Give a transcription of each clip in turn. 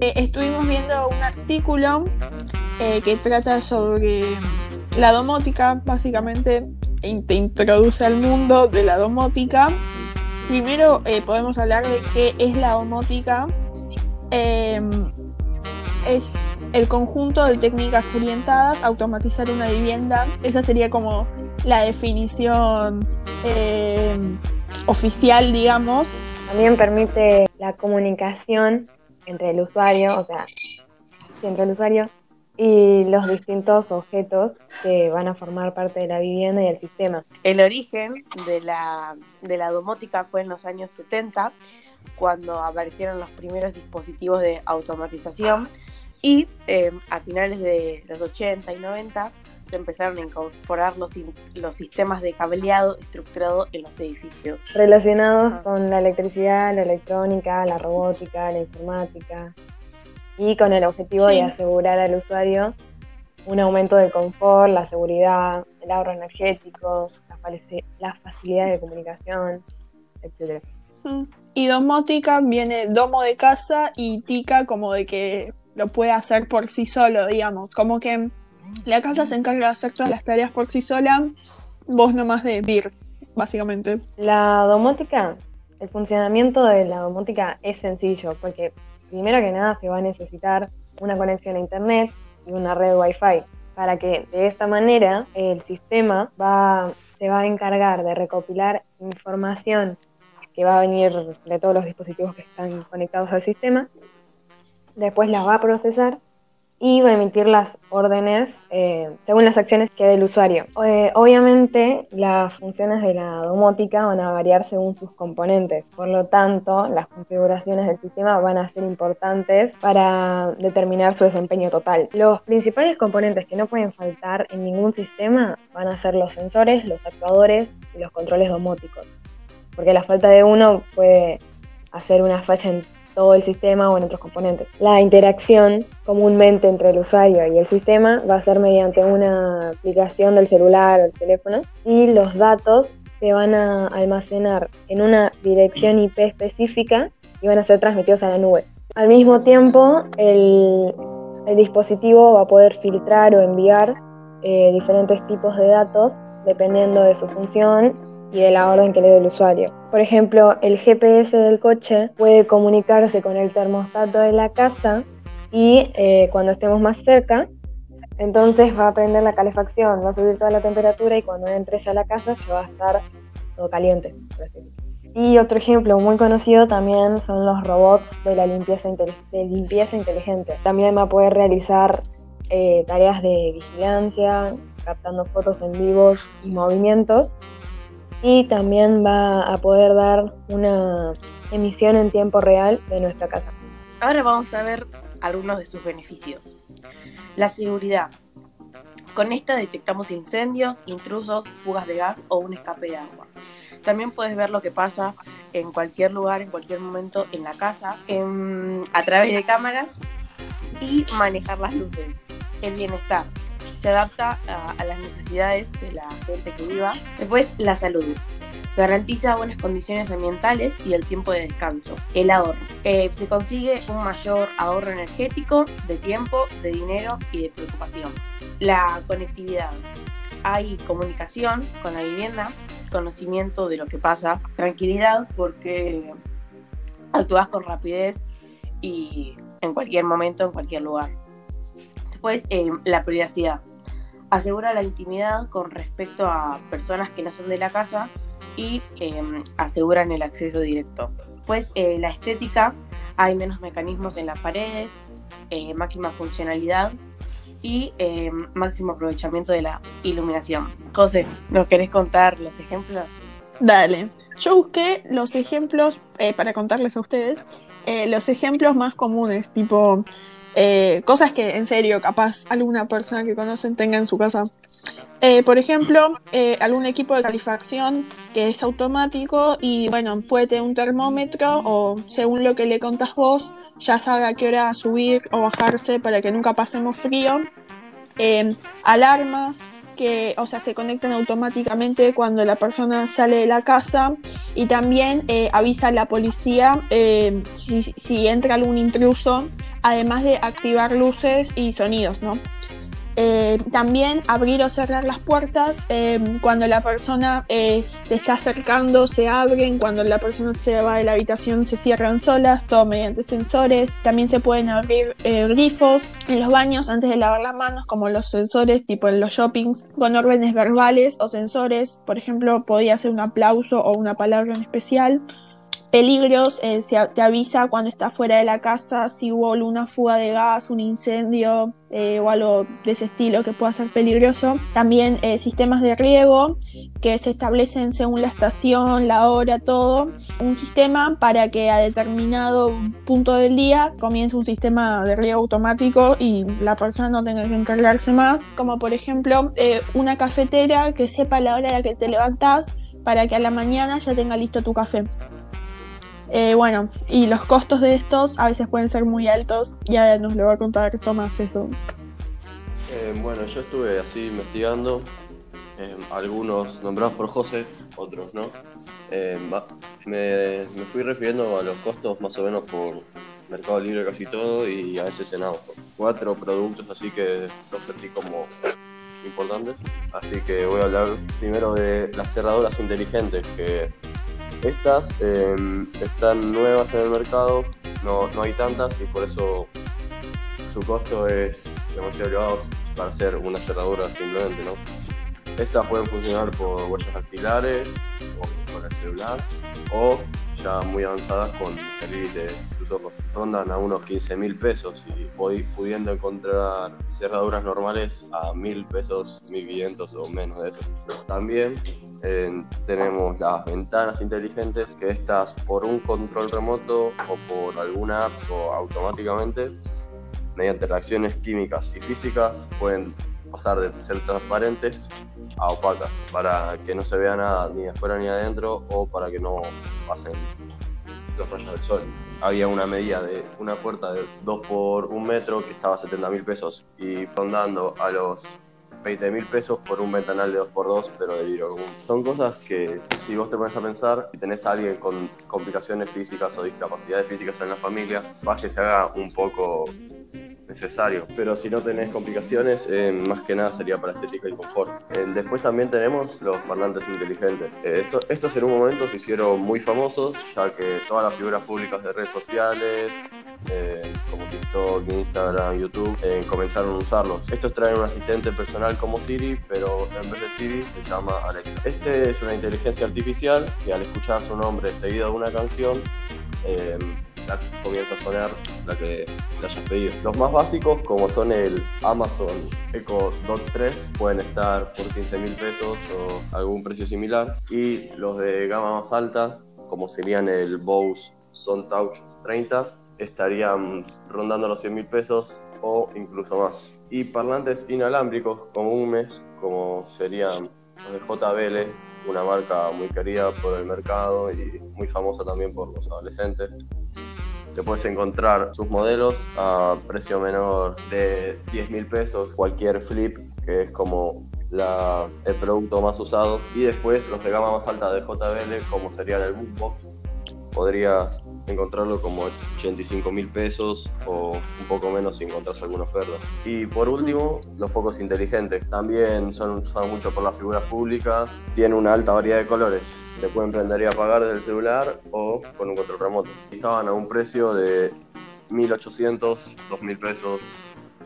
Eh, estuvimos viendo un artículo eh, que trata sobre la domótica, básicamente te introduce al mundo de la domótica. Primero eh, podemos hablar de qué es la domótica. Em, es el conjunto de técnicas orientadas a automatizar una vivienda. Esa sería como la definición em, oficial, digamos. También permite la comunicación entre el usuario, o sea, entre el usuario y los distintos objetos que van a formar parte de la vivienda y el sistema. El origen de la, de la domótica fue en los años 70, cuando aparecieron los primeros dispositivos de automatización y eh, a finales de los 80 y 90 se empezaron a incorporar los, los sistemas de cableado estructurado en los edificios. Relacionados con la electricidad, la electrónica, la robótica, la informática y con el objetivo de asegurar al usuario un aumento del confort, la seguridad, el ahorro energético, la, facilidad de comunicación, etc. Y domótica viene domo de casa y tica como de que lo puede hacer por sí solo, digamos. Como que la casa se encarga de hacer todas las tareas por sí sola, vos nomás de vir, básicamente. La domótica, el funcionamiento de la domótica es sencillo, porque primero que nada se va a necesitar una conexión a internet y una red Wi-Fi para que de esta manera el sistema va, se va a encargar de recopilar información que va a venir de todos los dispositivos que están conectados al sistema, después la va a procesar y va a emitir las órdenes eh, según las acciones que dé el usuario. Eh, obviamente las funciones de la domótica van a variar según sus componentes, por lo tanto las configuraciones del sistema van a ser importantes para determinar su desempeño total. Los principales componentes que no pueden faltar en ningún sistema van a ser los sensores, los actuadores y los controles domóticos, porque la falta de uno puede hacer una falla en todo el sistema o en otros componentes. La interacción comúnmente entre el usuario y el sistema va a ser mediante una aplicación del celular o el teléfono y los datos se van a almacenar en una dirección IP específica y van a ser transmitidos a la nube. Al mismo tiempo, el, dispositivo va a poder filtrar o enviar eh, diferentes tipos de datos dependiendo de su función y de la orden que le dé el usuario. Por ejemplo, el GPS del coche puede comunicarse con el termostato de la casa y eh, cuando estemos más cerca, entonces va a prender la calefacción, va a subir toda la temperatura y cuando entres a la casa ya va a estar todo caliente. Y otro ejemplo muy conocido también son los robots de la limpieza, inteligente. También va a poder realizar eh, tareas de vigilancia, captando fotos en vivos y movimientos y también va a poder dar una emisión en tiempo real de nuestra casa. Ahora vamos a ver algunos de sus beneficios. La seguridad. Con esta detectamos incendios, intrusos, fugas de gas o un escape de agua. También puedes ver lo que pasa en cualquier lugar, en cualquier momento en la casa, a través de cámaras y manejar las luces. El bienestar se adapta a, las necesidades de la gente que viva. Después, la salud. Garantiza buenas condiciones ambientales y el tiempo de descanso. El ahorro. Eh, se consigue un mayor ahorro energético, de tiempo, de dinero y de preocupación. La conectividad. Hay comunicación con la vivienda, conocimiento de lo que pasa, tranquilidad porque actúas con rapidez y en cualquier momento, en cualquier lugar. Después, eh, la privacidad asegura la intimidad con respecto a personas que no son de la casa y em, aseguran el acceso directo. Pues eh, la estética, hay menos mecanismos en las paredes, eh, máxima funcionalidad y em, máximo aprovechamiento de la iluminación. José, ¿nos querés contar los ejemplos? Dale. Yo busqué los ejemplos eh, para contarles a ustedes, los ejemplos más comunes, tipo eh, cosas que en serio capaz alguna persona que conocen tenga en su casa. Eh, por ejemplo, eh, algún equipo de calefacción que es automático y bueno, puede tener un termómetro o según lo que le contas vos, ya sabe a qué hora subir o bajarse para que nunca pasemos frío. alarmas que, o sea, se conectan automáticamente cuando la persona sale de la casa y también eh, avisa a la policía eh, si, si entra algún intruso, además de activar luces y sonidos, ¿no? Eh, también abrir o cerrar las puertas eh, cuando la persona eh, se está acercando se abren cuando la persona se va de la habitación se cierran solas todo mediante sensores. También se pueden abrir grifos en los baños antes de lavar las manos como los sensores tipo en los shoppings con órdenes verbales o sensores. Por ejemplo podía ser un aplauso o una palabra en especial peligros, eh, te avisa cuando estás fuera de la casa si hubo una fuga de gas, un incendio eh, o algo de ese estilo que pueda ser peligroso. También eh, sistemas de riego que se establecen según la estación, la hora, todo. Un sistema para que a determinado punto del día comience un sistema de riego automático y la persona no tenga que encargarse más. Como por ejemplo una cafetera que sepa la hora en la que te levantás para que a la mañana ya tenga listo tu café. Eh, bueno, y los costos de estos a veces pueden ser muy altos y ahora nos lo va a contar Tomás eso. Eh, bueno, yo estuve así investigando, eh, algunos nombrados por José, otros no. Me, fui refiriendo a los costos más o menos por Mercado Libre casi todo y a veces en. Cuatro productos así que los sentí como importantes. Así que voy a hablar primero de las cerraduras inteligentes que estas em, están nuevas en el mercado, no, hay tantas y por eso su costo es demasiado elevado para hacer una cerradura simplemente, ¿no? Estas pueden funcionar por huellas dactilares o con el celular o ya muy avanzadas con el de tus ojos. Rondan a unos 15 mil pesos y voy pudiendo encontrar cerraduras normales a mil pesos, 1500 o menos de eso. También tenemos las ventanas inteligentes, que estas por un control remoto o por alguna app o automáticamente, mediante reacciones químicas y físicas, pueden pasar de ser transparentes a opacas para que no se vea nada ni afuera ni de adentro o para que no pasen los rayos del sol. Había una medida de una puerta de 2 por 1 metro que estaba a 70 mil pesos y rondando a los 20 mil pesos por un ventanal de 2x2, pero de vidrio común. Son cosas que si vos te pones a pensar y tenés a alguien con complicaciones físicas o discapacidades físicas en la familia, vas que se haga un poco necesario. Pero si no tenés complicaciones, eh, más que nada sería para estética y confort. Eh, después también tenemos los parlantes inteligentes. Eh, estos en un momento se hicieron muy famosos, ya que todas las figuras públicas de redes sociales, como TikTok, Instagram, YouTube, comenzaron a usarlos. Estos traen un asistente personal como Siri, pero en vez de Siri se llama Alexa. Este es una inteligencia artificial que al escuchar su nombre seguido de una canción, comienza a sonar la que le hayas pedido. Los más básicos, como son el Amazon Echo Dot 3, pueden estar por 15 mil pesos o algún precio similar. Y los de gama más alta, como serían el Bose Touch 30, estarían rondando los 100 mil pesos o incluso más. Y parlantes inalámbricos comunes, como serían los de JBL, una marca muy querida por el mercado y muy famosa también por los adolescentes. Te puedes encontrar sus modelos a precio menor de 10 mil pesos, cualquier flip, que es como la, el producto más usado. Y después los de gama más alta de JBL, como serían el Boombox, podrías encontrarlo como 85 mil pesos o un poco menos si encontrás alguna oferta. Y por último, los focos inteligentes. También son usados mucho por las figuras públicas, tienen una alta variedad de colores. Se pueden prender y apagar desde el celular o con un control remoto. Estaban a un precio de 1.800, 2.000 pesos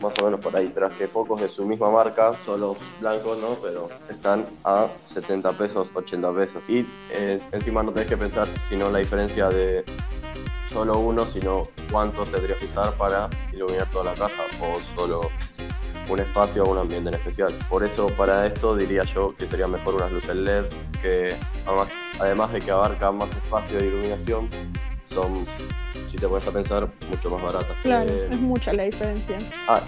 más o menos por ahí, tras que focos de su misma marca, son los blancos, ¿no? Pero están a 70 pesos, 80 pesos. Y eh, encima no tenés que pensar sino la diferencia de solo uno, sino cuántos tendrías que usar para iluminar toda la casa o solo un espacio o un ambiente en especial. Por eso para esto diría yo que sería mejor unas luces LED que además de que abarcan más espacio de iluminación, son si te pones a pensar, mucho más barata. Claro, eh, es mucha la diferencia. Ah,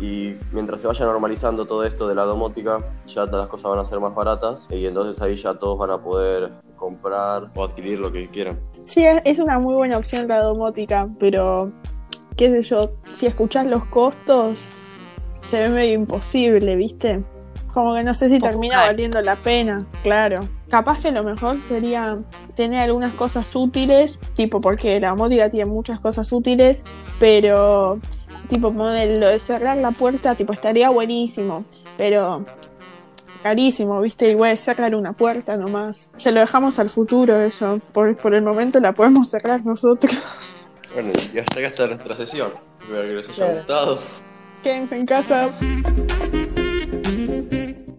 y mientras se vaya normalizando todo esto de la domótica, ya todas las cosas van a ser más baratas y entonces ahí ya todos van a poder comprar o adquirir lo que quieran. Sí, es una muy buena opción la domótica, pero qué sé yo, si escuchas los costos, se ve medio imposible, ¿viste? Como que no sé si termina valiendo la pena, claro. Capaz que lo mejor sería tener algunas cosas útiles, tipo porque la domótica tiene muchas cosas útiles, pero tipo lo de cerrar la puerta, tipo estaría buenísimo, pero carísimo, viste, igual es cerrar una puerta nomás. Se lo dejamos al futuro eso, por, por el momento la podemos cerrar nosotros. Bueno, y hasta acá está nuestra sesión. Espero que les haya Claro. gustado. Quédense en casa.